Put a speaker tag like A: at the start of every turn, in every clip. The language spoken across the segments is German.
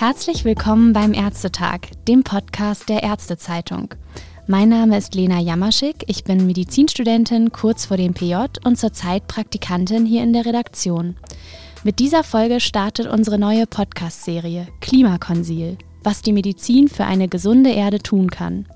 A: Herzlich willkommen beim Ärztetag, dem Podcast der Ärztezeitung. Mein Name ist Lena Jamaschik, ich bin Medizinstudentin kurz vor dem PJ und zurzeit Praktikantin hier in der Redaktion. Mit dieser Folge startet unsere neue Podcast-Serie Klimakonsil, was die Medizin für eine gesunde Erde tun kann.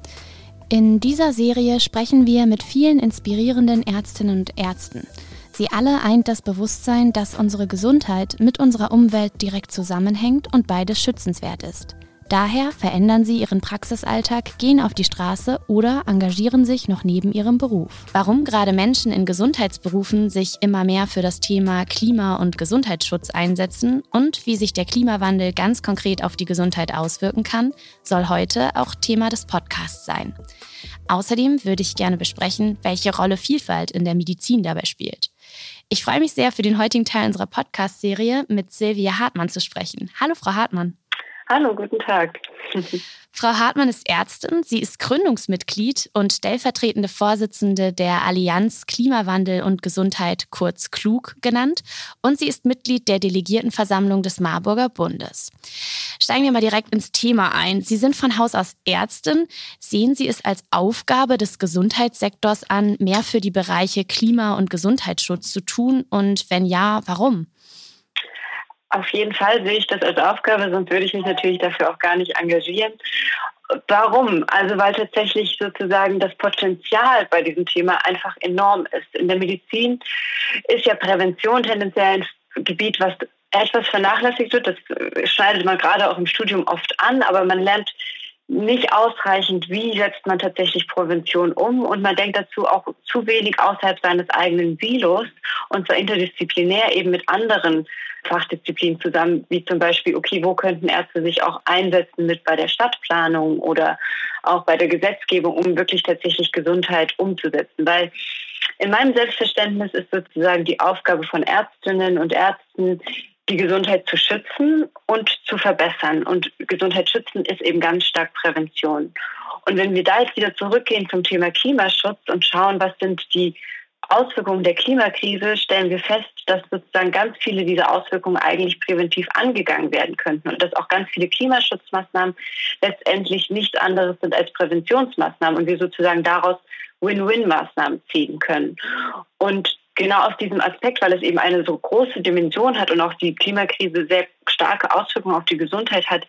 A: In dieser Serie sprechen wir mit vielen inspirierenden Ärztinnen und Ärzten – Sie alle eint das Bewusstsein, dass unsere Gesundheit mit unserer Umwelt direkt zusammenhängt und beides schützenswert ist. Daher verändern sie ihren Praxisalltag, gehen auf die Straße oder engagieren sich noch neben ihrem Beruf. Warum gerade Menschen in Gesundheitsberufen sich immer mehr für das Thema Klima- und Gesundheitsschutz einsetzen und wie sich der Klimawandel ganz konkret auf die Gesundheit auswirken kann, soll heute auch Thema des Podcasts sein. Außerdem würde ich gerne besprechen, welche Rolle Vielfalt in der Medizin dabei spielt. Ich freue mich sehr, für den heutigen Teil unserer Podcast-Serie mit Silvia Hartmann zu sprechen. Hallo, Frau Hartmann.
B: Hallo, guten Tag.
A: Frau Hartmann ist Ärztin, sie ist Gründungsmitglied und stellvertretende Vorsitzende der Allianz Klimawandel und Gesundheit, kurz KLUG genannt, und sie ist Mitglied der Delegiertenversammlung des Marburger Bundes. Steigen wir mal direkt ins Thema ein. Sie sind von Haus aus Ärztin. Sehen Sie es als Aufgabe des Gesundheitssektors an, mehr für die Bereiche Klima- und Gesundheitsschutz zu tun? Und wenn ja, warum?
B: Auf jeden Fall sehe ich das als Aufgabe, sonst würde ich mich natürlich dafür auch gar nicht engagieren. Warum? Also weil tatsächlich sozusagen das Potenzial bei diesem Thema einfach enorm ist. In der Medizin ist ja Prävention tendenziell ein Gebiet, was etwas vernachlässigt wird. Das schneidet man gerade auch im Studium oft an, aber man lernt nicht ausreichend, wie setzt man tatsächlich Prävention um? Und man denkt dazu auch zu wenig außerhalb seines eigenen Silos und zwar interdisziplinär eben mit anderen Fachdisziplinen zusammen, wie zum Beispiel, okay, wo könnten Ärzte sich auch einsetzen mit bei der Stadtplanung oder auch bei der Gesetzgebung, um wirklich tatsächlich Gesundheit umzusetzen, weil in meinem Selbstverständnis ist sozusagen die Aufgabe von Ärztinnen und Ärzten, die Gesundheit zu schützen und zu verbessern. Und Gesundheit schützen ist eben ganz stark Prävention. Und wenn wir da jetzt wieder zurückgehen zum Thema Klimaschutz und schauen, was sind die Auswirkungen der Klimakrise, stellen wir fest, dass sozusagen ganz viele dieser Auswirkungen eigentlich präventiv angegangen werden könnten und dass auch ganz viele Klimaschutzmaßnahmen letztendlich nichts anderes sind als Präventionsmaßnahmen und wir sozusagen daraus Win-Win-Maßnahmen ziehen können. Und genau aus diesem Aspekt, weil es eben eine so große Dimension hat und auch die Klimakrise sehr starke Auswirkungen auf die Gesundheit hat,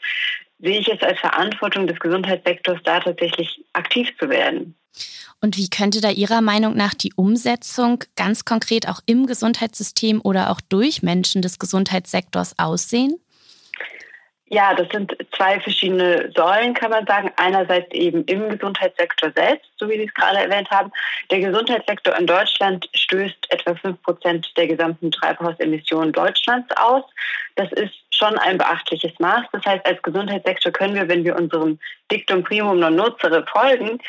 B: sehe ich es als Verantwortung des Gesundheitssektors, da tatsächlich aktiv zu werden.
A: Und wie könnte da Ihrer Meinung nach die Umsetzung ganz konkret auch im Gesundheitssystem oder auch durch Menschen des Gesundheitssektors aussehen?
B: Ja, das sind zwei verschiedene Säulen, kann man sagen. Einerseits eben im Gesundheitssektor selbst, so wie Sie es gerade erwähnt haben. Der Gesundheitssektor in Deutschland stößt etwa fünf Prozent der gesamten Treibhausemissionen Deutschlands aus. Das ist schon ein beachtliches Maß. Das heißt, als Gesundheitssektor können wir, wenn wir unserem Dictum primum non nocere folgen,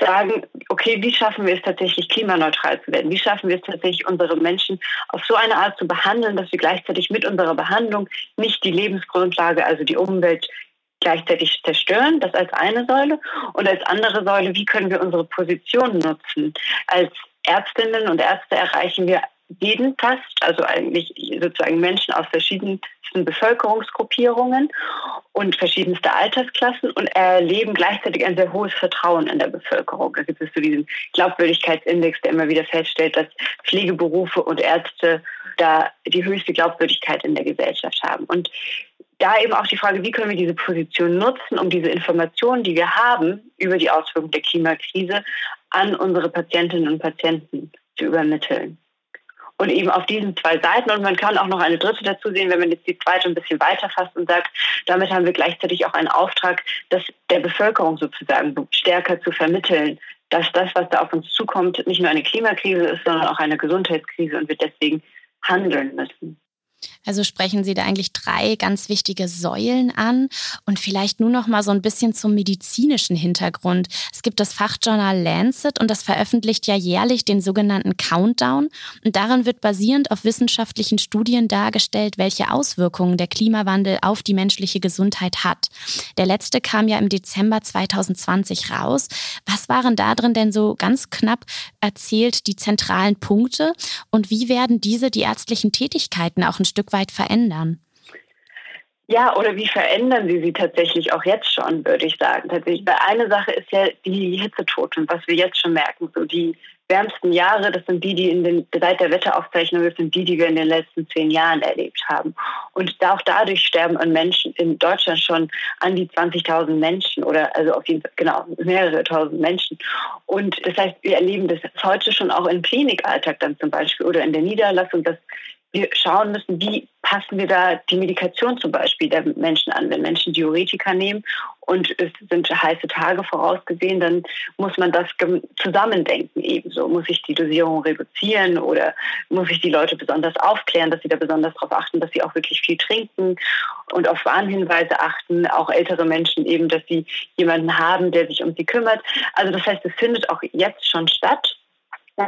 B: sagen, okay, wie schaffen wir es tatsächlich klimaneutral zu werden? Wie schaffen wir es tatsächlich, unsere Menschen auf so eine Art zu behandeln, dass wir gleichzeitig mit unserer Behandlung nicht die Lebensgrundlage, also die Umwelt, gleichzeitig zerstören? Das als eine Säule. Und als andere Säule, wie können wir unsere Position nutzen? Als Ärztinnen und Ärzte erreichen wir jeden fast, also eigentlich sozusagen Menschen aus verschiedensten Bevölkerungsgruppierungen und verschiedenste Altersklassen und erleben gleichzeitig ein sehr hohes Vertrauen in der Bevölkerung. Da gibt es so diesen Glaubwürdigkeitsindex, der immer wieder feststellt, dass Pflegeberufe und Ärzte da die höchste Glaubwürdigkeit in der Gesellschaft haben. Und da eben auch die Frage, wie können wir diese Position nutzen, um diese Informationen, die wir haben über die Auswirkungen der Klimakrise, an unsere Patientinnen und Patienten zu übermitteln und eben auf diesen zwei Seiten. Und man kann auch noch eine dritte dazu sehen, wenn man jetzt die zweite ein bisschen weiterfasst und sagt, damit haben wir gleichzeitig auch einen Auftrag, das der Bevölkerung sozusagen stärker zu vermitteln, dass das, was da auf uns zukommt, nicht nur eine Klimakrise ist, sondern auch eine Gesundheitskrise und wir deswegen handeln müssen.
A: Also sprechen Sie da eigentlich drei ganz wichtige Säulen an und vielleicht nur noch mal so ein bisschen zum medizinischen Hintergrund. Es gibt das Fachjournal Lancet und das veröffentlicht ja jährlich den sogenannten Countdown und darin wird basierend auf wissenschaftlichen Studien dargestellt, welche Auswirkungen der Klimawandel auf die menschliche Gesundheit hat. Der letzte kam ja im Dezember 2020 raus. Was waren da drin denn so ganz knapp erzählt die zentralen Punkte und wie werden diese die ärztlichen Tätigkeiten auch ein Stück weit verändern?
B: Ja, oder wie verändern Sie sie tatsächlich auch jetzt schon, würde ich sagen. Tatsächlich, weil eine Sache ist ja die Hitzetote, was wir jetzt schon merken. So die wärmsten Jahre, das sind die, die in den, seit der Wetteraufzeichnung, das sind die, die wir in den letzten zehn Jahren erlebt haben. Und auch dadurch sterben an Menschen in Deutschland schon an die 20.000 Menschen oder also auf jeden Fall, genau, mehrere tausend Menschen. Und das heißt, wir erleben das heute schon auch im Klinikalltag dann zum Beispiel oder in der Niederlassung, dass wir schauen müssen, wie passen wir da die Medikation zum Beispiel der Menschen an. Wenn Menschen Diuretika nehmen und es sind heiße Tage vorausgesehen, dann muss man das zusammendenken ebenso. Muss ich die Dosierung reduzieren oder muss ich die Leute besonders aufklären, dass sie da besonders darauf achten, dass sie auch wirklich viel trinken und auf Warnhinweise achten, auch ältere Menschen eben, dass sie jemanden haben, der sich um sie kümmert. Also das heißt, es findet auch jetzt schon statt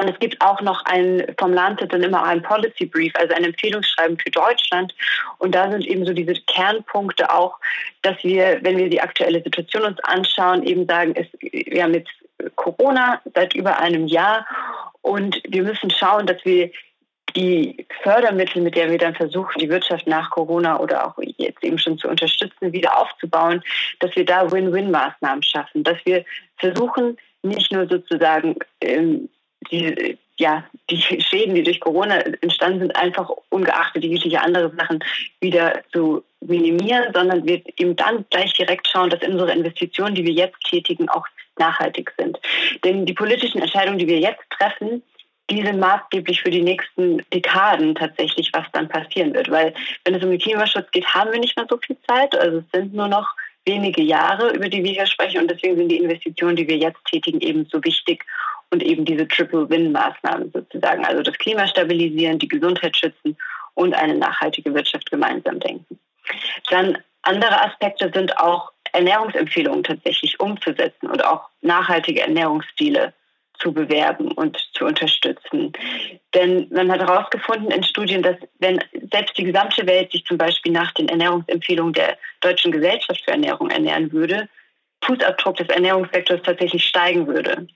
B: und es gibt auch noch ein, vom Lancet dann immer ein Policy Brief, also ein Empfehlungsschreiben für Deutschland. Und da sind eben so diese Kernpunkte auch, dass wir, wenn wir die aktuelle Situation uns anschauen, eben sagen, es, wir haben jetzt Corona seit über einem Jahr und wir müssen schauen, dass wir die Fördermittel, mit der wir dann versuchen, die Wirtschaft nach Corona oder auch jetzt eben schon zu unterstützen, wieder aufzubauen, dass wir da Win-Win-Maßnahmen schaffen, dass wir versuchen, nicht nur sozusagen ähm, die, ja, die Schäden, die durch Corona entstanden sind, einfach ungeachtet jeglicher andere Sachen wieder zu minimieren, sondern wir eben dann gleich direkt schauen, dass unsere Investitionen, die wir jetzt tätigen, auch nachhaltig sind. Denn die politischen Entscheidungen, die wir jetzt treffen, die sind maßgeblich für die nächsten Dekaden tatsächlich, was dann passieren wird. Weil wenn es um den Klimaschutz geht, haben wir nicht mehr so viel Zeit. Also es sind nur noch wenige Jahre, über die wir hier sprechen. Und deswegen sind die Investitionen, die wir jetzt tätigen, eben so wichtig und eben diese Triple-Win-Maßnahmen sozusagen, also das Klima stabilisieren, die Gesundheit schützen und eine nachhaltige Wirtschaft gemeinsam denken. Dann andere Aspekte sind auch Ernährungsempfehlungen tatsächlich umzusetzen und auch nachhaltige Ernährungsstile zu bewerben und zu unterstützen. Denn man hat herausgefunden in Studien, dass wenn selbst die gesamte Welt sich zum Beispiel nach den Ernährungsempfehlungen der Deutschen Gesellschaft für Ernährung ernähren würde, Fußabdruck des Ernährungssektors tatsächlich steigen würde.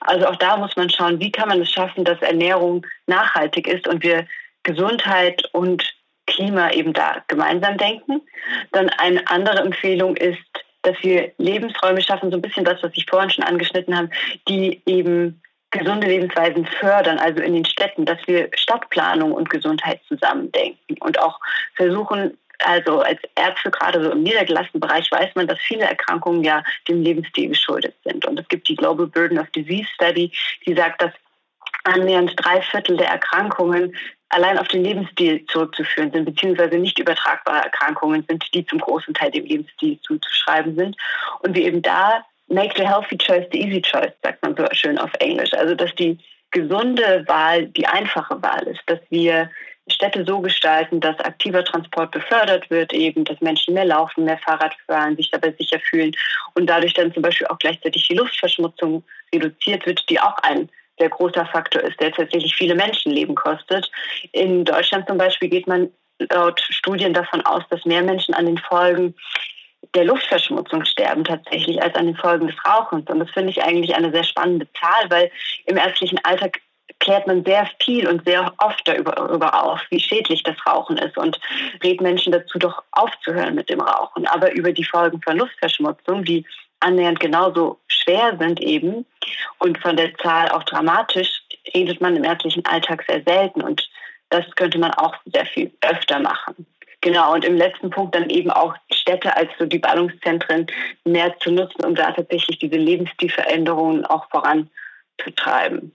B: Also auch da muss man schauen, wie kann man es schaffen, dass Ernährung nachhaltig ist und wir Gesundheit und Klima eben da gemeinsam denken. Dann eine andere Empfehlung ist, dass wir Lebensräume schaffen, so ein bisschen das, was ich vorhin schon angeschnitten habe, die eben gesunde Lebensweisen fördern, also in den Städten, dass wir Stadtplanung und Gesundheit zusammendenken und auch versuchen, also als Ärzte gerade so im niedergelassenen Bereich weiß man, dass viele Erkrankungen ja dem Lebensstil geschuldet sind. Und es gibt die Global Burden of Disease Study, die sagt, dass annähernd drei Viertel der Erkrankungen allein auf den Lebensstil zurückzuführen sind, beziehungsweise nicht übertragbare Erkrankungen sind, die zum großen Teil dem Lebensstil zuzuschreiben sind. Und wir eben da make the healthy choice the easy choice, sagt man so schön auf Englisch. Also, dass die gesunde Wahl die einfache Wahl ist, dass wir Städte so gestalten, dass aktiver Transport befördert wird, eben, dass Menschen mehr laufen, mehr Fahrrad fahren, sich dabei sicher fühlen und dadurch dann zum Beispiel auch gleichzeitig die Luftverschmutzung reduziert wird, die auch ein sehr großer Faktor ist, der tatsächlich viele Menschenleben kostet. In Deutschland zum Beispiel geht man laut Studien davon aus, dass mehr Menschen an den Folgen der Luftverschmutzung sterben tatsächlich als an den Folgen des Rauchens. Und das finde ich eigentlich eine sehr spannende Zahl, weil im ärztlichen Alltag klärt man sehr viel und sehr oft darüber auf, wie schädlich das Rauchen ist und rät Menschen dazu, doch aufzuhören mit dem Rauchen. Aber über die Folgen von Luftverschmutzung, die annähernd genauso schwer sind eben und von der Zahl auch dramatisch, redet man im ärztlichen Alltag sehr selten und das könnte man auch sehr viel öfter machen. Genau, und im letzten Punkt dann eben auch Städte als so die Ballungszentren mehr zu nutzen, um da tatsächlich diese Lebensstilveränderungen auch voranzutreiben.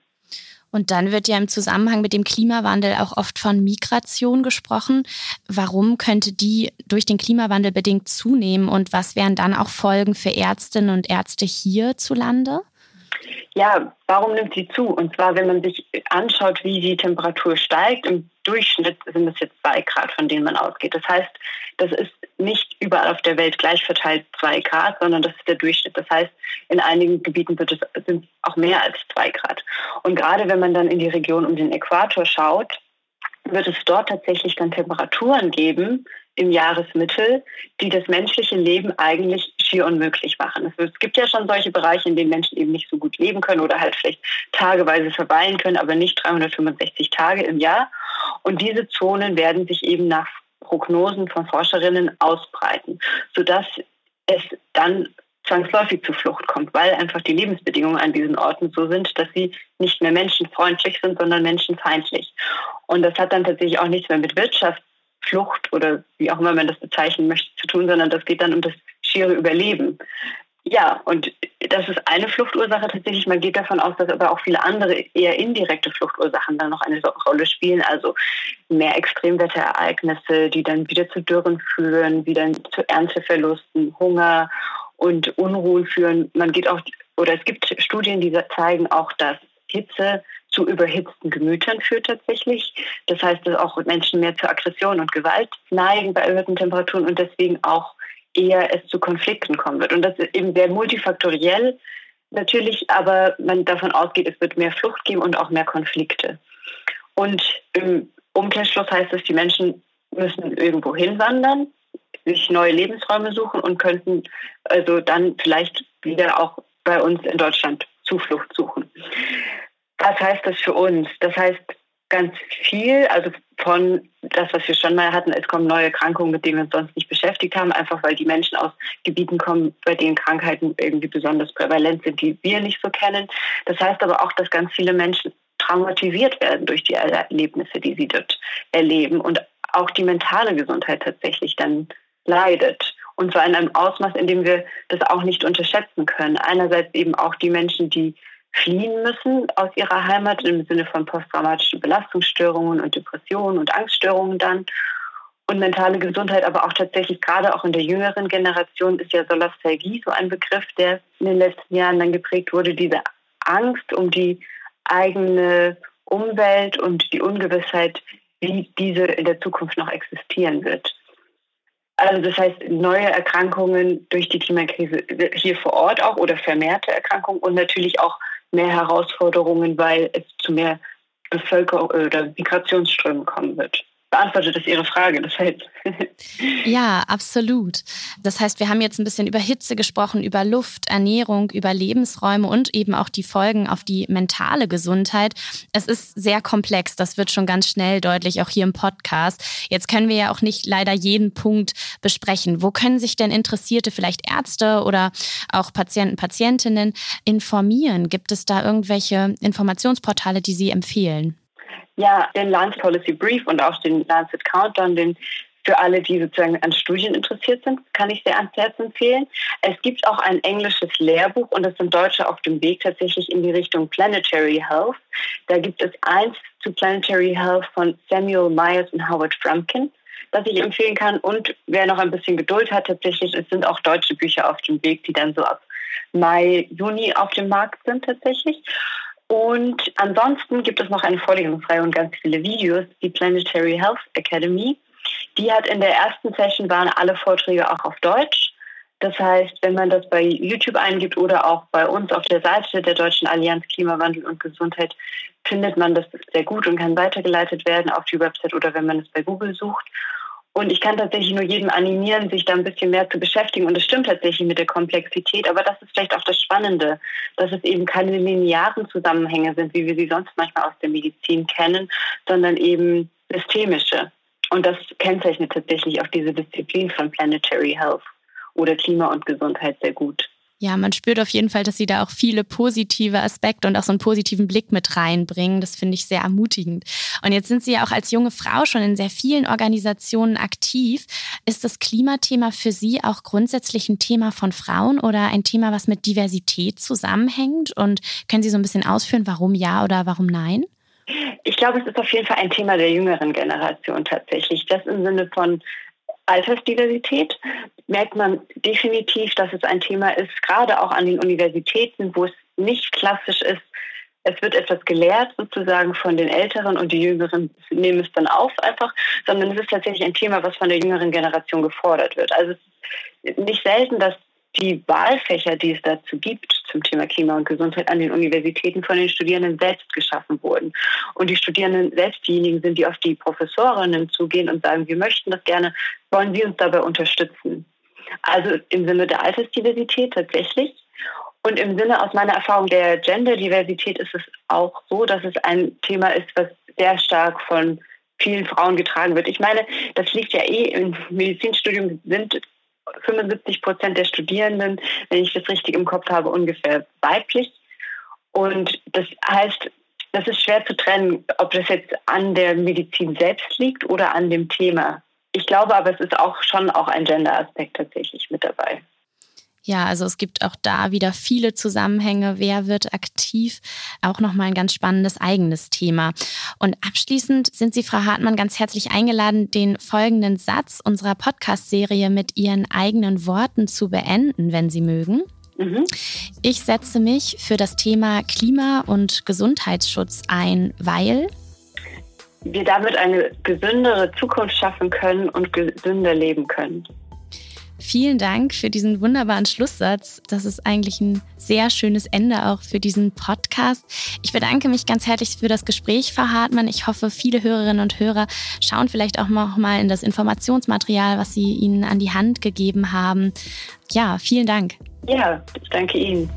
A: Und dann wird ja im Zusammenhang mit dem Klimawandel auch oft von Migration gesprochen. Warum könnte die durch den Klimawandel bedingt zunehmen und was wären dann auch Folgen für Ärztinnen und Ärzte hierzulande?
B: Ja, warum nimmt sie zu? Und zwar, wenn man sich anschaut, wie die Temperatur steigt, im Durchschnitt sind es jetzt zwei Grad, von denen man ausgeht. Das heißt, das ist nicht überall auf der Welt gleich verteilt zwei Grad, sondern das ist der Durchschnitt. Das heißt, in einigen Gebieten sind es auch mehr als zwei Grad. Und gerade wenn man dann in die Region um den Äquator schaut, wird es dort tatsächlich dann Temperaturen geben im Jahresmittel, die das menschliche Leben eigentlich schier unmöglich machen. Es gibt ja schon solche Bereiche, in denen Menschen eben nicht so gut leben können oder halt vielleicht tageweise verweilen können, aber nicht 365 Tage im Jahr. Und diese Zonen werden sich eben nach Prognosen von Forscherinnen ausbreiten, sodass es dann zwangsläufig zu Flucht kommt, weil einfach die Lebensbedingungen an diesen Orten so sind, dass sie nicht mehr menschenfreundlich sind, sondern menschenfeindlich. Und das hat dann tatsächlich auch nichts mehr mit Wirtschaftsflucht oder wie auch immer man das bezeichnen möchte zu tun, sondern das geht dann um das schiere Überleben. Ja, und das ist eine Fluchtursache tatsächlich. Man geht davon aus, dass aber auch viele andere eher indirekte Fluchtursachen dann noch eine Rolle spielen. Also mehr Extremwetterereignisse, die dann wieder zu Dürren führen, wieder zu Ernteverlusten, Hunger und Unruhen führen. Man geht auch, oder es gibt Studien, die zeigen auch, dass Hitze zu überhitzten Gemütern führt tatsächlich. Das heißt, dass auch Menschen mehr zur Aggression und Gewalt neigen bei erhöhten Temperaturen und deswegen auch eher es zu Konflikten kommen wird. Und das ist eben sehr multifaktoriell natürlich, aber man davon ausgeht, es wird mehr Flucht geben und auch mehr Konflikte. Und im Umkehrschluss heißt es, die Menschen müssen irgendwo hinwandern, sich neue Lebensräume suchen und könnten also dann vielleicht wieder auch bei uns in Deutschland Zuflucht suchen. Was heißt das für uns? Das heißt, ganz viel, also von das, was wir schon mal hatten, es kommen neue Erkrankungen, mit denen wir uns sonst nicht beschäftigt haben, einfach weil die Menschen aus Gebieten kommen, bei denen Krankheiten irgendwie besonders prävalent sind, die wir nicht so kennen. Das heißt aber auch, dass ganz viele Menschen traumatisiert werden durch die Erlebnisse, die sie dort erleben und auch die mentale Gesundheit tatsächlich dann leidet. Und zwar in einem Ausmaß, in dem wir das auch nicht unterschätzen können. Einerseits eben auch die Menschen, die fliehen müssen aus ihrer Heimat im Sinne von posttraumatischen Belastungsstörungen und Depressionen und Angststörungen dann. Und mentale Gesundheit, aber auch tatsächlich gerade auch in der jüngeren Generation ist ja Solastalgie so ein Begriff, der in den letzten Jahren dann geprägt wurde, diese Angst um die eigene Umwelt und die Ungewissheit, wie diese in der Zukunft noch existieren wird. Also das heißt, neue Erkrankungen durch die Klimakrise hier vor Ort auch oder vermehrte Erkrankungen und natürlich auch mehr Herausforderungen, weil es zu mehr Bevölkerung oder Migrationsströmen kommen wird beantwortet das Ihre Frage, das heißt.
A: ja, absolut. Das heißt, wir haben jetzt ein bisschen über Hitze gesprochen, über Luft, Ernährung, über Lebensräume und eben auch die Folgen auf die mentale Gesundheit. Es ist sehr komplex, das wird schon ganz schnell deutlich, auch hier im Podcast. Jetzt können wir ja auch nicht leider jeden Punkt besprechen. Wo können sich denn Interessierte, vielleicht Ärzte oder auch Patienten, Patientinnen informieren? Gibt es da irgendwelche Informationsportale, die Sie empfehlen?
B: Ja, den Lance Policy Brief und auch den Lancet Countdown, den für alle, die sozusagen an Studien interessiert sind, kann ich sehr ans Herz empfehlen. Es gibt auch ein englisches Lehrbuch und es sind Deutsche auf dem Weg tatsächlich in die Richtung Planetary Health. Da gibt es eins zu Planetary Health von Samuel Myers und Howard Frumpkin, das ich empfehlen kann. Und wer noch ein bisschen Geduld hat, tatsächlich, es sind auch deutsche Bücher auf dem Weg, die dann so ab Mai, Juni auf dem Markt sind tatsächlich. Und ansonsten gibt es noch eine Vorlesungsreihe und ganz viele Videos, die Planetary Health Academy. Die hat in der ersten Session waren alle Vorträge auch auf Deutsch. Das heißt, wenn man das bei YouTube eingibt oder auch bei uns auf der Seite der Deutschen Allianz Klimawandel und Gesundheit, findet man das sehr gut und kann weitergeleitet werden auf die Website oder wenn man es bei Google sucht. Und ich kann tatsächlich nur jedem animieren, sich da ein bisschen mehr zu beschäftigen. Und es stimmt tatsächlich mit der Komplexität, aber das ist vielleicht auch das Spannende, dass es eben keine linearen Zusammenhänge sind, wie wir sie sonst manchmal aus der Medizin kennen, sondern eben systemische. Und das kennzeichnet tatsächlich auch diese Disziplin von Planetary Health oder Klima und Gesundheit sehr gut.
A: Ja, man spürt auf jeden Fall, dass Sie da auch viele positive Aspekte und auch so einen positiven Blick mit reinbringen. Das finde ich sehr ermutigend. Und jetzt sind Sie ja auch als junge Frau schon in sehr vielen Organisationen aktiv. Ist das Klimathema für Sie auch grundsätzlich ein Thema von Frauen oder ein Thema, was mit Diversität zusammenhängt? Und können Sie so ein bisschen ausführen, warum ja oder warum nein?
B: Ich glaube, es ist auf jeden Fall ein Thema der jüngeren Generation tatsächlich. Das im Sinne von Altersdiversität merkt man definitiv, dass es ein Thema ist, gerade auch an den Universitäten, wo es nicht klassisch ist, es wird etwas gelehrt sozusagen von den Älteren und die Jüngeren nehmen es dann auf einfach, sondern es ist tatsächlich ein Thema, was von der jüngeren Generation gefordert wird. Also nicht selten, dass die Wahlfächer, die es dazu gibt zum Thema Klima und Gesundheit an den Universitäten von den Studierenden selbst geschaffen wurden. Und die Studierenden selbst diejenigen sind, die auf die Professorinnen zugehen und sagen, wir möchten das gerne, wollen Sie uns dabei unterstützen? Also im Sinne der Altersdiversität tatsächlich. Und im Sinne aus meiner Erfahrung der Genderdiversität ist es auch so, dass es ein Thema ist, was sehr stark von vielen Frauen getragen wird. Ich meine, das liegt ja eh im Medizinstudium sind 75 Prozent der Studierenden, wenn ich das richtig im Kopf habe, ungefähr weiblich. Und das heißt, das ist schwer zu trennen, ob das jetzt an der Medizin selbst liegt oder an dem Thema. Ich glaube aber, es ist auch schon auch ein Gender-Aspekt tatsächlich mit dabei.
A: Ja, also es gibt auch da wieder viele Zusammenhänge. Wer wird aktiv? Auch nochmal ein ganz spannendes eigenes Thema. Und abschließend sind Sie, Frau Hartmann, ganz herzlich eingeladen, den folgenden Satz unserer Podcast-Serie mit Ihren eigenen Worten zu beenden, wenn Sie mögen. Mhm. Ich setze mich für das Thema Klima- und Gesundheitsschutz ein, weil
B: wir damit eine gesündere Zukunft schaffen können und gesünder leben können.
A: Vielen Dank für diesen wunderbaren Schlusssatz. Das ist eigentlich ein sehr schönes Ende auch für diesen Podcast. Ich bedanke mich ganz herzlich für das Gespräch, Frau Hartmann. Ich hoffe, viele Hörerinnen und Hörer schauen vielleicht auch noch mal in das Informationsmaterial, was Sie Ihnen an die Hand gegeben haben. Ja, vielen Dank.
B: Ja, ich danke Ihnen.